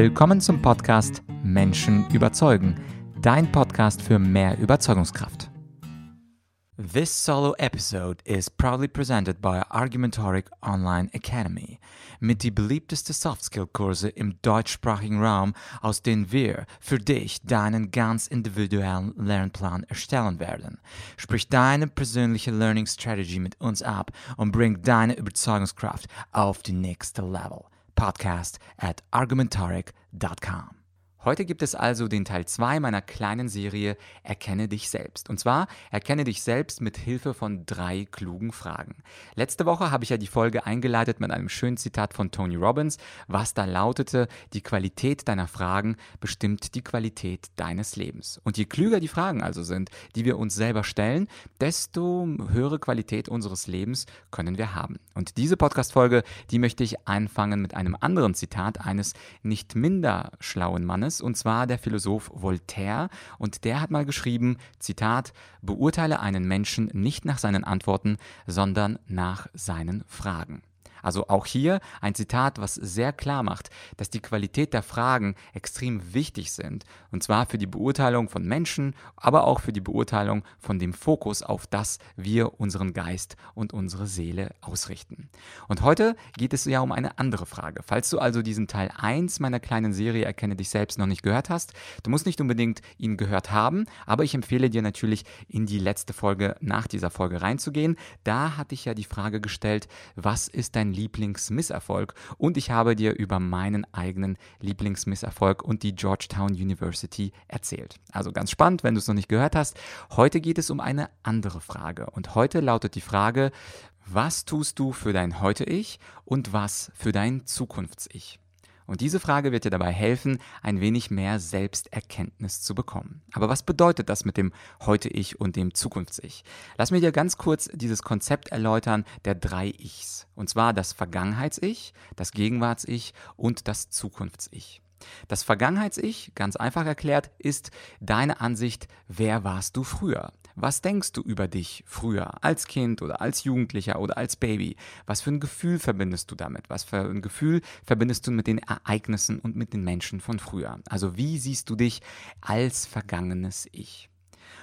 Willkommen zum Podcast Menschen überzeugen, dein Podcast für mehr Überzeugungskraft. This solo episode is proudly presented by Argumentoric Online Academy mit die beliebteste Softskill-Kurse im deutschsprachigen Raum, aus denen wir für dich deinen ganz individuellen Lernplan erstellen werden. Sprich deine persönliche Learning Strategy mit uns ab und bring deine Überzeugungskraft auf die nächste Level podcast at argumentaric.com. Heute gibt es also den Teil 2 meiner kleinen Serie Erkenne dich selbst. Und zwar Erkenne dich selbst mit Hilfe von drei klugen Fragen. Letzte Woche habe ich ja die Folge eingeleitet mit einem schönen Zitat von Tony Robbins, was da lautete, die Qualität deiner Fragen bestimmt die Qualität deines Lebens. Und je klüger die Fragen also sind, die wir uns selber stellen, desto höhere Qualität unseres Lebens können wir haben. Und diese Podcast-Folge, die möchte ich anfangen mit einem anderen Zitat eines nicht minder schlauen Mannes, Und zwar der Philosoph Voltaire. Und der hat mal geschrieben, Zitat, beurteile einen Menschen nicht nach seinen Antworten, sondern nach seinen Fragen. Also auch hier ein Zitat, was sehr klar macht, dass die Qualität der Fragen extrem wichtig sind. Und zwar für die Beurteilung von Menschen, aber auch für die Beurteilung von dem Fokus, auf das wir unseren Geist und unsere Seele ausrichten. Und heute geht es ja um eine andere Frage. Falls du also diesen Teil 1 meiner kleinen Serie Erkenne dich selbst noch nicht gehört hast, du musst nicht unbedingt ihn gehört haben, aber ich empfehle dir natürlich in die letzte Folge nach dieser Folge reinzugehen. Da hatte ich ja die Frage gestellt, was ist dein Lieblingsmisserfolg und ich habe dir über meinen eigenen Lieblingsmisserfolg und die Georgetown University erzählt. Also ganz spannend, wenn du es noch nicht gehört hast. Heute geht es um eine andere Frage und heute lautet die Frage, was tust du für dein Heute-Ich und was für dein Zukunfts-Ich? Und diese Frage wird dir dabei helfen, ein wenig mehr Selbsterkenntnis zu bekommen. Aber was bedeutet das mit dem Heute-Ich und dem Zukunfts-Ich? Lass mir dir ganz kurz dieses Konzept erläutern der drei Ichs. Und zwar das Vergangenheits-Ich, das Gegenwarts-Ich und das Zukunfts-Ich. Das Vergangenheits-Ich, ganz einfach erklärt, ist deine Ansicht, wer warst du früher? Was denkst du über dich früher, als Kind oder als Jugendlicher oder als Baby? Was für ein Gefühl verbindest du damit? Was für ein Gefühl verbindest du mit den Ereignissen und mit den Menschen von früher? Also wie siehst du dich als vergangenes Ich?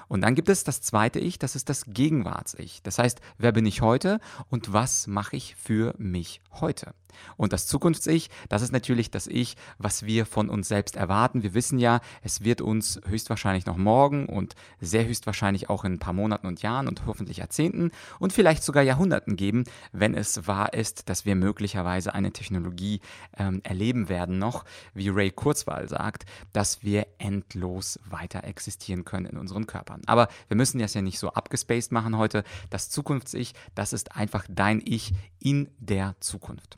Und dann gibt es das zweite Ich, das ist das Gegenwarts-Ich. Das heißt, wer bin ich heute und was mache ich für mich heute? Und das Zukunfts-Ich, das ist natürlich das Ich, was wir von uns selbst erwarten. Wir wissen ja, es wird uns höchstwahrscheinlich noch morgen und sehr höchstwahrscheinlich auch in ein paar Monaten und Jahren und hoffentlich Jahrzehnten und vielleicht sogar Jahrhunderten geben, wenn es wahr ist, dass wir möglicherweise eine Technologie ähm, erleben werden noch, wie Ray Kurzweil sagt, dass wir endlos weiter existieren können in unseren Körpern. Aber wir müssen das ja nicht so abgespaced machen heute. Das Zukunfts-Ich, das ist einfach dein Ich in der Zukunft.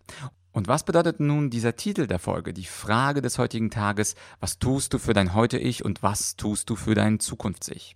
Und was bedeutet nun dieser Titel der Folge, die Frage des heutigen Tages, was tust du für dein Heute-Ich und was tust du für dein Zukunfts-Ich?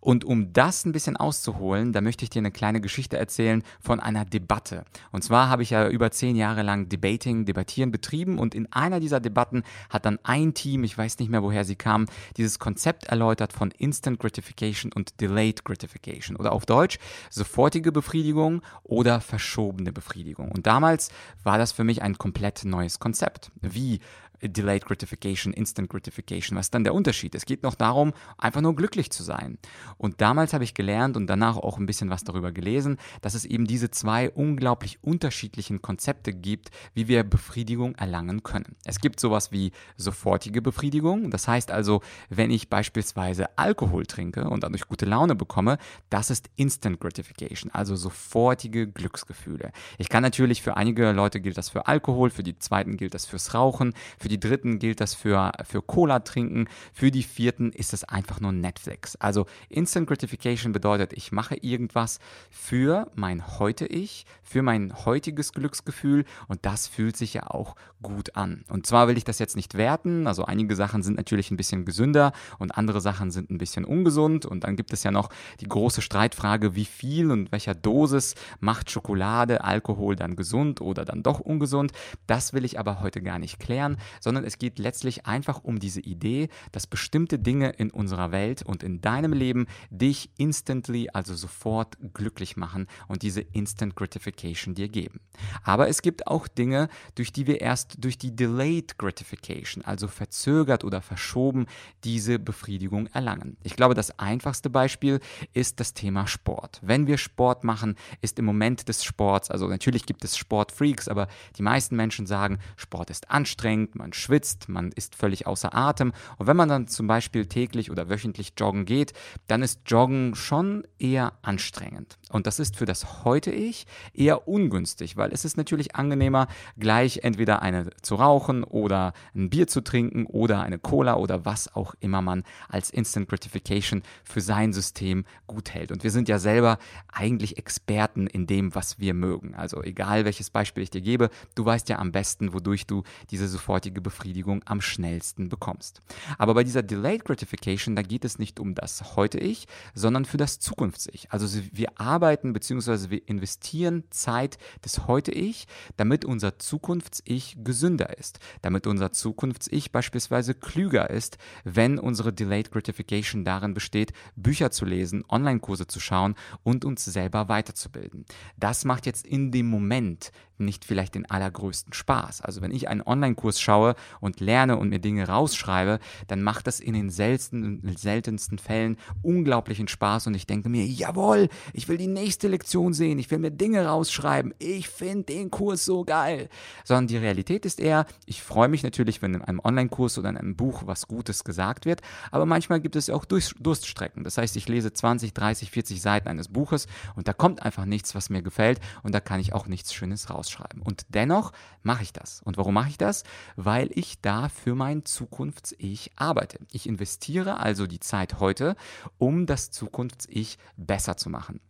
Und um das ein bisschen auszuholen, da möchte ich dir eine kleine Geschichte erzählen von einer Debatte. Und zwar habe ich ja über zehn Jahre lang Debating, Debattieren betrieben und in einer dieser Debatten hat dann ein Team, ich weiß nicht mehr woher sie kam, dieses Konzept erläutert von Instant Gratification und Delayed Gratification oder auf Deutsch sofortige Befriedigung oder verschobene Befriedigung. Und damals war das für mich ein komplett neues Konzept. Wie Delayed Gratification, Instant Gratification. Was ist dann der Unterschied? Es geht noch darum, einfach nur glücklich zu sein. Und damals habe ich gelernt und danach auch ein bisschen was darüber gelesen, dass es eben diese zwei unglaublich unterschiedlichen Konzepte gibt, wie wir Befriedigung erlangen können. Es gibt sowas wie sofortige Befriedigung. Das heißt also, wenn ich beispielsweise Alkohol trinke und dadurch gute Laune bekomme, das ist Instant Gratification, also sofortige Glücksgefühle. Ich kann natürlich für einige Leute gilt das für Alkohol, für die zweiten gilt das fürs Rauchen, für die dritten gilt das für, für Cola trinken, für die vierten ist es einfach nur Netflix. Also Instant Gratification bedeutet, ich mache irgendwas für mein Heute-Ich, für mein heutiges Glücksgefühl und das fühlt sich ja auch gut an. Und zwar will ich das jetzt nicht werten, also einige Sachen sind natürlich ein bisschen gesünder und andere Sachen sind ein bisschen ungesund und dann gibt es ja noch die große Streitfrage, wie viel und welcher Dosis macht Schokolade, Alkohol dann gesund oder dann doch ungesund. Das will ich aber heute gar nicht klären, sondern es geht letztlich einfach um diese Idee, dass bestimmte Dinge in unserer Welt und in deinem Leben dich instantly, also sofort glücklich machen und diese Instant Gratification dir geben. Aber es gibt auch Dinge, durch die wir erst durch die Delayed Gratification, also verzögert oder verschoben, diese Befriedigung erlangen. Ich glaube, das einfachste Beispiel ist das Thema Sport. Wenn wir Sport machen, ist im Moment des Sports, also natürlich gibt es Sportfreaks, aber die meisten Menschen sagen, Sport ist anstrengend, man schwitzt, man ist völlig außer Atem. Und wenn man dann zum Beispiel täglich oder wöchentlich joggen geht, dann ist Joggen schon eher anstrengend. Und das ist für das heute Ich eher ungünstig, weil es ist natürlich angenehmer, gleich entweder eine zu rauchen oder ein Bier zu trinken oder eine Cola oder was auch immer man als Instant Gratification für sein System gut hält. Und wir sind ja selber eigentlich Experten in dem, was wir mögen. Also egal welches Beispiel ich dir gebe, du weißt ja am besten, wodurch du diese sofortige Befriedigung am schnellsten bekommst. Aber bei dieser Delayed Gratification, da geht es nicht um das heute Ich, sondern für das Zukunfts-Ich. Also wir arbeiten bzw. wir investieren Zeit des heute Ich, damit unser Zukunfts-Ich gesünder ist, damit unser Zukunfts-Ich beispielsweise klüger ist, wenn unsere Delayed Gratification darin besteht, Bücher zu lesen, Online-Kurse zu schauen und uns selber weiterzubilden. Das macht jetzt in dem Moment nicht vielleicht den allergrößten Spaß. Also wenn ich einen Online-Kurs schaue und lerne und mir Dinge rausschreibe, dann macht das in den seltensten, seltensten Fällen unglaublichen Spaß und ich denke mir, jawohl, ich will die nächste Lektion sehen, ich will mir Dinge rausschreiben, ich finde den Kurs so geil. Sondern die Realität ist eher, ich freue mich natürlich, wenn in einem Online-Kurs oder in einem Buch was Gutes gesagt wird, aber manchmal gibt es auch Durststrecken. Das heißt, ich lese 20, 30, 40 Seiten eines Buches und da kommt einfach nichts, was mir gefällt und da kann ich auch nichts Schönes raus schreiben. Und dennoch mache ich das. Und warum mache ich das? Weil ich da für mein Zukunfts-Ich arbeite. Ich investiere also die Zeit heute, um das Zukunfts-Ich besser zu machen.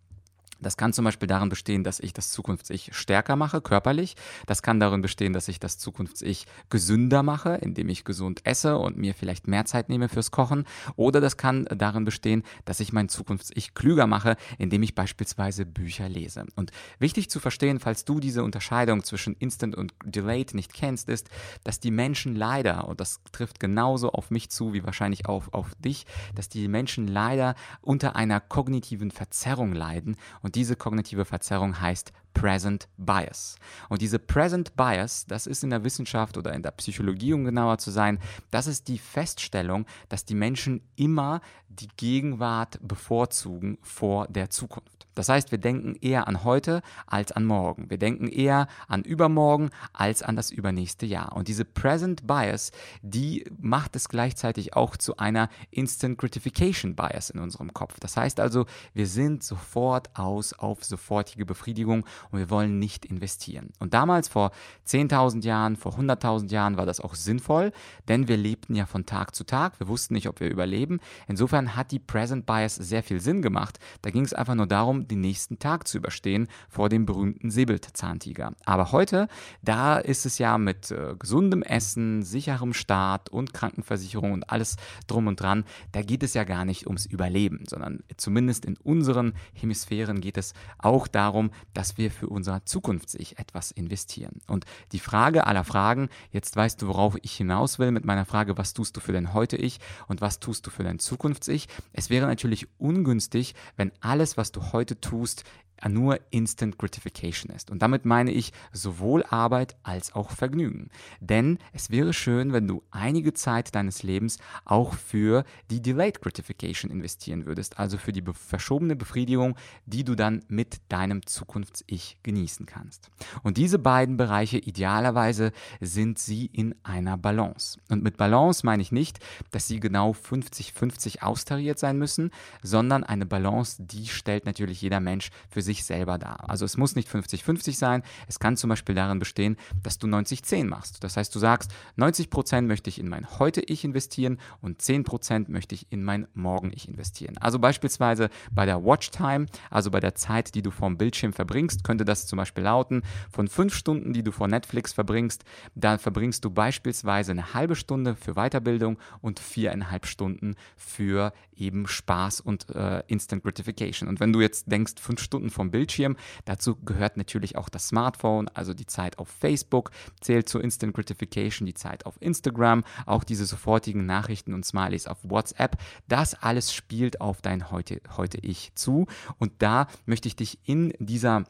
Das kann zum Beispiel darin bestehen, dass ich das Zukunfts-Ich stärker mache, körperlich. Das kann darin bestehen, dass ich das Zukunfts-Ich gesünder mache, indem ich gesund esse und mir vielleicht mehr Zeit nehme fürs Kochen. Oder das kann darin bestehen, dass ich mein Zukunfts-Ich klüger mache, indem ich beispielsweise Bücher lese. Und wichtig zu verstehen, falls du diese Unterscheidung zwischen Instant und Delayed nicht kennst, ist, dass die Menschen leider, und das trifft genauso auf mich zu wie wahrscheinlich auf, auf dich, dass die Menschen leider unter einer kognitiven Verzerrung leiden und und diese kognitive Verzerrung heißt Present Bias. Und diese Present Bias, das ist in der Wissenschaft oder in der Psychologie, um genauer zu sein, das ist die Feststellung, dass die Menschen immer die Gegenwart bevorzugen vor der Zukunft. Das heißt, wir denken eher an heute als an morgen. Wir denken eher an übermorgen als an das übernächste Jahr. Und diese Present Bias, die macht es gleichzeitig auch zu einer Instant Gratification Bias in unserem Kopf. Das heißt also, wir sind sofort aus auf sofortige Befriedigung und wir wollen nicht investieren. Und damals vor 10.000 Jahren, vor 100.000 Jahren war das auch sinnvoll, denn wir lebten ja von Tag zu Tag. Wir wussten nicht, ob wir überleben. Insofern hat die Present Bias sehr viel Sinn gemacht. Da ging es einfach nur darum, den nächsten Tag zu überstehen vor dem berühmten Säbelzahntiger. Aber heute, da ist es ja mit äh, gesundem Essen, sicherem Start und Krankenversicherung und alles drum und dran, da geht es ja gar nicht ums Überleben, sondern zumindest in unseren Hemisphären geht es auch darum, dass wir für unser Zukunftssich etwas investieren. Und die Frage aller Fragen, jetzt weißt du, worauf ich hinaus will mit meiner Frage, was tust du für dein Heute-Ich und was tust du für dein Zukunfts-Ich? Es wäre natürlich ungünstig, wenn alles, was du heute tust, nur Instant Gratification ist. Und damit meine ich sowohl Arbeit als auch Vergnügen. Denn es wäre schön, wenn du einige Zeit deines Lebens auch für die Delayed Gratification investieren würdest, also für die verschobene Befriedigung, die du dann mit deinem Zukunfts-Ich genießen kannst. Und diese beiden Bereiche idealerweise sind sie in einer Balance. Und mit Balance meine ich nicht, dass sie genau 50-50 austariert sein müssen, sondern eine Balance, die stellt natürlich jeder Mensch für sich sich selber dar. Also es muss nicht 50-50 sein. Es kann zum Beispiel darin bestehen, dass du 90-10 machst. Das heißt, du sagst, 90% möchte ich in mein Heute-Ich investieren und 10% möchte ich in mein Morgen-Ich investieren. Also beispielsweise bei der Watchtime, also bei der Zeit, die du vorm Bildschirm verbringst, könnte das zum Beispiel lauten, von fünf Stunden, die du vor Netflix verbringst, da verbringst du beispielsweise eine halbe Stunde für Weiterbildung und viereinhalb Stunden für eben Spaß und äh, Instant Gratification. Und wenn du jetzt denkst, fünf Stunden vor vom Bildschirm. Dazu gehört natürlich auch das Smartphone, also die Zeit auf Facebook zählt zur Instant Gratification, die Zeit auf Instagram, auch diese sofortigen Nachrichten und Smileys auf WhatsApp. Das alles spielt auf dein heute, heute Ich zu. Und da möchte ich dich in dieser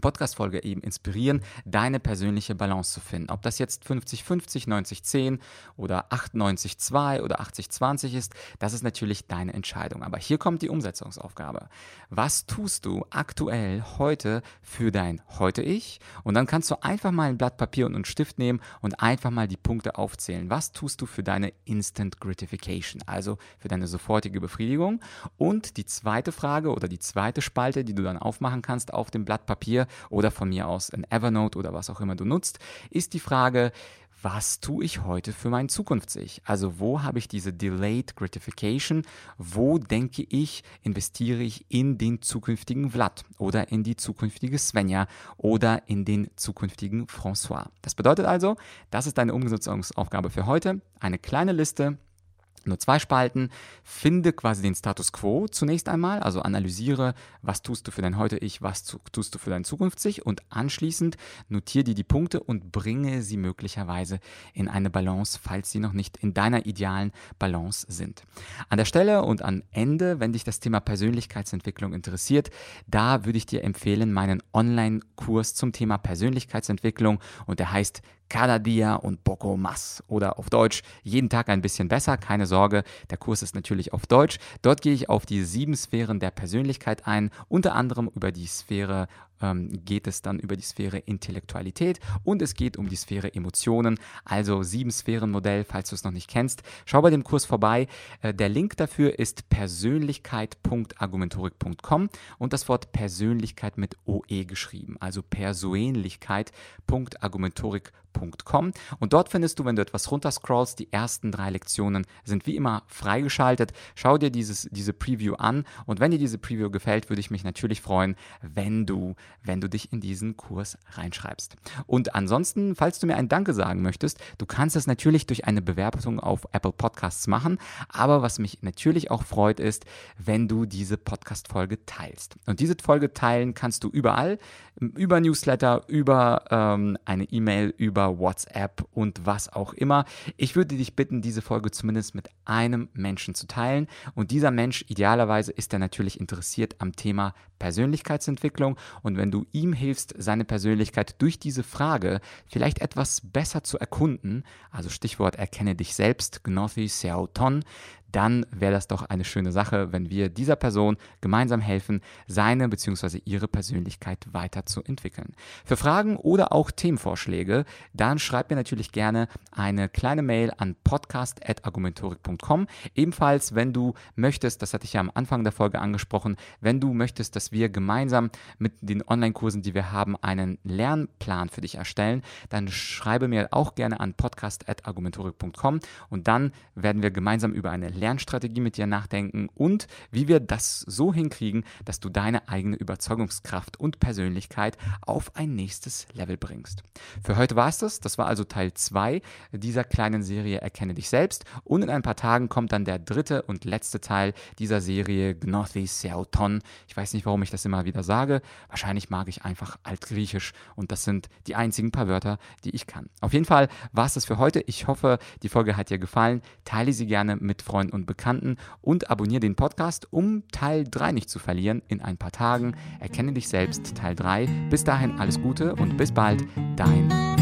Podcast-Folge eben inspirieren, deine persönliche Balance zu finden. Ob das jetzt 50-50, 90-10 oder 98-2 oder 80-20 ist, das ist natürlich deine Entscheidung. Aber hier kommt die Umsetzungsaufgabe. Was tust du aktuell heute für dein Heute-Ich? Und dann kannst du einfach mal ein Blatt Papier und einen Stift nehmen und einfach mal die Punkte aufzählen. Was tust du für deine Instant Gratification, also für deine sofortige Befriedigung? Und die zweite Frage oder die zweite Spalte, die du dann aufmachen kannst auf dem Blatt Papier, oder von mir aus in Evernote oder was auch immer du nutzt, ist die Frage, was tue ich heute für mein Zukunfts-Ich? Also wo habe ich diese Delayed Gratification? Wo denke ich, investiere ich in den zukünftigen Vlad oder in die zukünftige Svenja oder in den zukünftigen François? Das bedeutet also, das ist deine Umsetzungsaufgabe für heute. Eine kleine Liste nur zwei Spalten. Finde quasi den Status quo zunächst einmal, also analysiere, was tust du für dein Heute-Ich, was tust du für dein Zukunfts-Ich und anschließend notiere dir die Punkte und bringe sie möglicherweise in eine Balance, falls sie noch nicht in deiner idealen Balance sind. An der Stelle und am Ende, wenn dich das Thema Persönlichkeitsentwicklung interessiert, da würde ich dir empfehlen, meinen Online-Kurs zum Thema Persönlichkeitsentwicklung und der heißt Cada dia und poco más. Oder auf Deutsch, jeden Tag ein bisschen besser, keine Sorge, der Kurs ist natürlich auf Deutsch. Dort gehe ich auf die sieben Sphären der Persönlichkeit ein, unter anderem über die Sphäre ähm, geht es dann über die Sphäre Intellektualität und es geht um die Sphäre Emotionen, also sieben Sphären Modell, falls du es noch nicht kennst. Schau bei dem Kurs vorbei. Äh, der Link dafür ist persönlichkeit.argumentorik.com und das Wort Persönlichkeit mit OE geschrieben, also persönlichkeit.argumentorik.com und dort findest du, wenn du etwas runterscrollst, die ersten drei Lektionen sind wie immer freigeschaltet. Schau dir dieses, diese Preview an und wenn dir diese Preview gefällt, würde ich mich natürlich freuen, wenn du, wenn du dich in diesen Kurs reinschreibst. Und ansonsten, falls du mir ein Danke sagen möchtest, du kannst es natürlich durch eine Bewerbung auf Apple Podcasts machen, aber was mich natürlich auch freut, ist, wenn du diese Podcast-Folge teilst. Und diese Folge teilen kannst du überall, über Newsletter, über ähm, eine E-Mail, über über WhatsApp und was auch immer. Ich würde dich bitten, diese Folge zumindest mit einem Menschen zu teilen. Und dieser Mensch, idealerweise, ist er natürlich interessiert am Thema Persönlichkeitsentwicklung. Und wenn du ihm hilfst, seine Persönlichkeit durch diese Frage vielleicht etwas besser zu erkunden, also Stichwort erkenne dich selbst, Gnothi Seauton, dann wäre das doch eine schöne Sache, wenn wir dieser Person gemeinsam helfen, seine bzw. ihre Persönlichkeit weiterzuentwickeln. Für Fragen oder auch Themenvorschläge, dann schreib mir natürlich gerne eine kleine Mail an podcast.argumentorik.com. Ebenfalls, wenn du möchtest, das hatte ich ja am Anfang der Folge angesprochen, wenn du möchtest, dass wir gemeinsam mit den Online-Kursen, die wir haben, einen Lernplan für dich erstellen, dann schreibe mir auch gerne an podcast.argumentorik.com und dann werden wir gemeinsam über eine Lernstrategie mit dir nachdenken und wie wir das so hinkriegen, dass du deine eigene Überzeugungskraft und Persönlichkeit auf ein nächstes Level bringst. Für heute war es das. Das war also Teil 2 dieser kleinen Serie Erkenne dich selbst. Und in ein paar Tagen kommt dann der dritte und letzte Teil dieser Serie Gnothi Seauton. Ich weiß nicht, warum ich das immer wieder sage. Wahrscheinlich mag ich einfach Altgriechisch und das sind die einzigen paar Wörter, die ich kann. Auf jeden Fall war es das für heute. Ich hoffe, die Folge hat dir gefallen. Teile sie gerne mit Freunden und Bekannten und abonniere den Podcast, um Teil 3 nicht zu verlieren. In ein paar Tagen erkenne dich selbst Teil 3. Bis dahin alles Gute und bis bald, dein